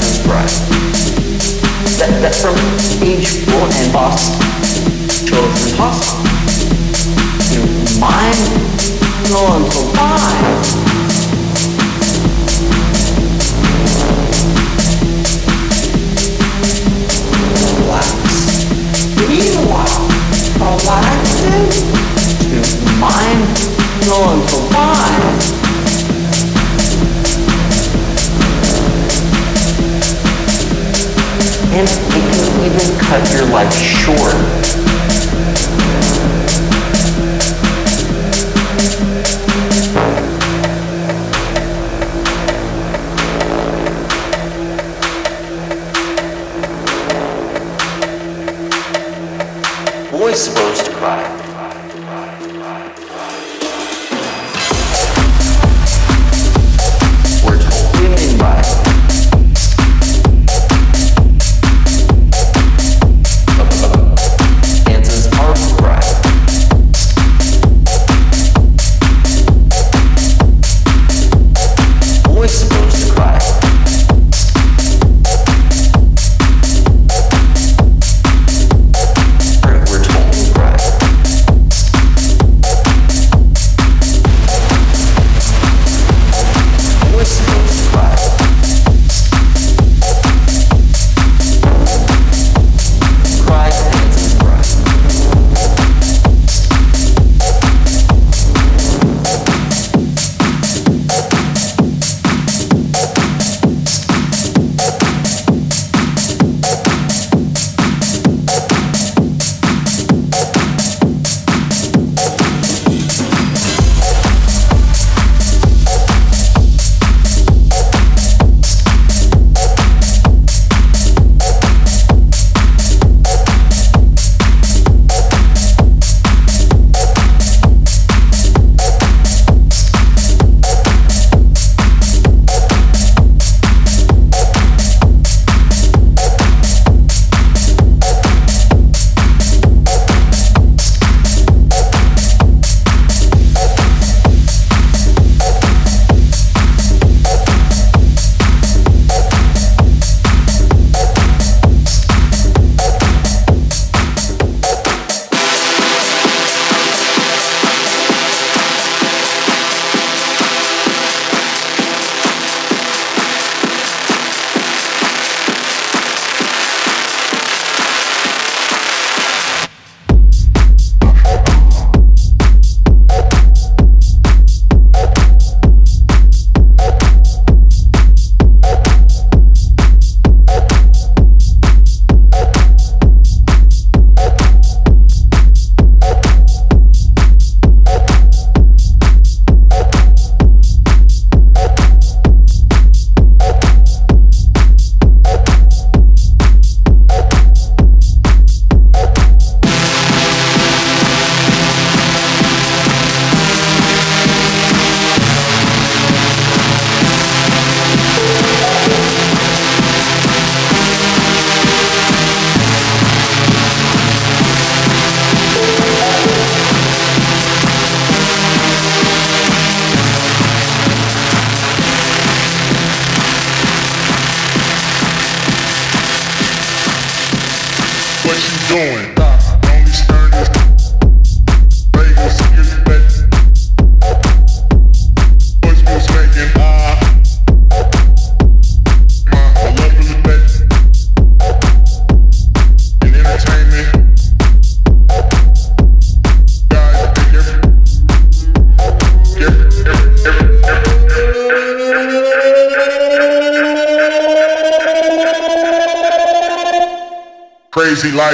expressed. That, that from age four and past children past. You mind no until time. Relaxing to mind, no until time. and it can even cut your life short. Voice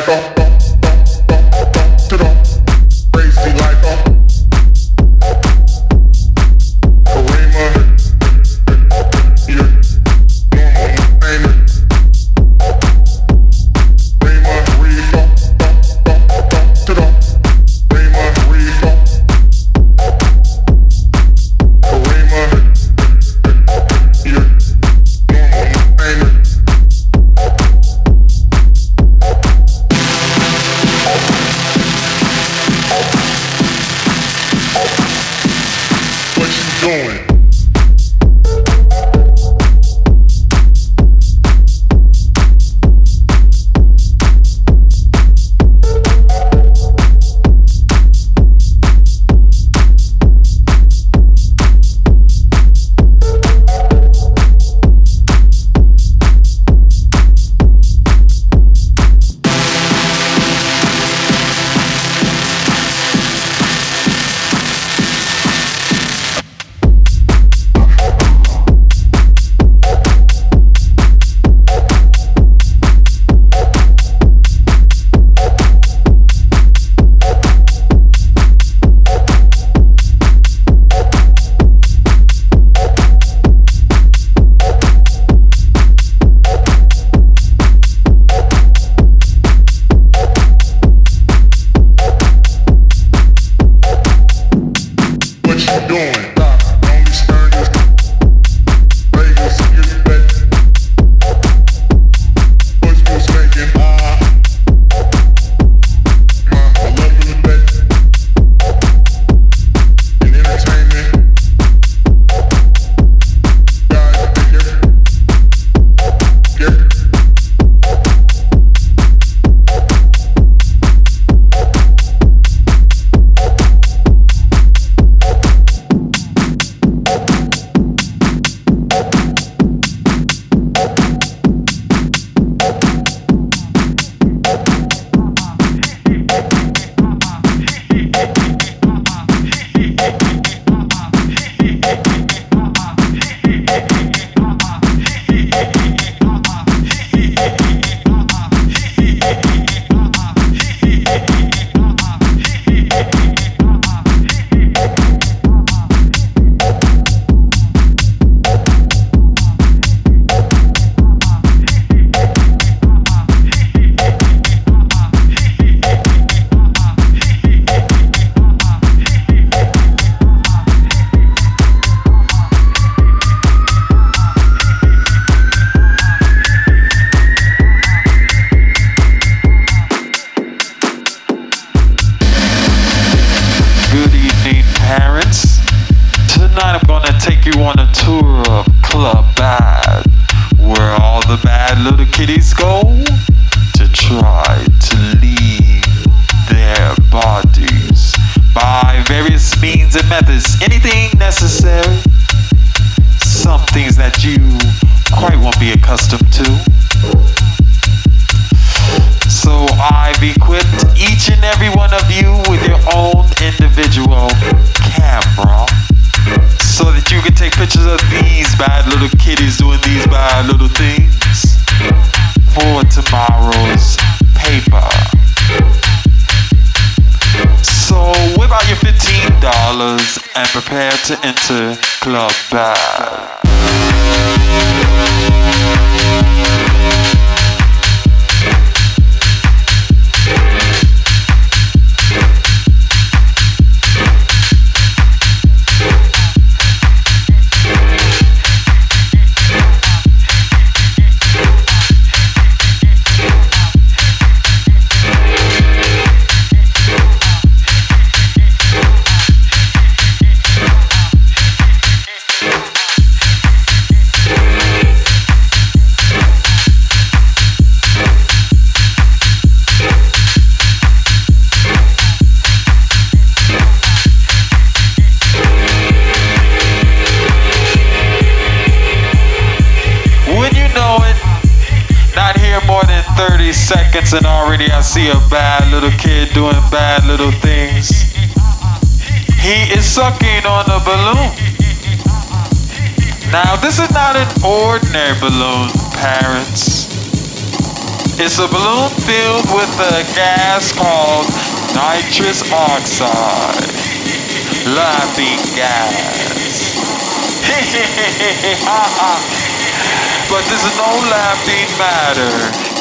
tempo. Kitties doing these bad little things for tomorrow's paper. So whip out your $15 and prepare to enter Club Bad. Seconds, and already I see a bad little kid doing bad little things. He is sucking on a balloon. Now, this is not an ordinary balloon, parents. It's a balloon filled with a gas called nitrous oxide. Laughing gas. But this is no laughing matter.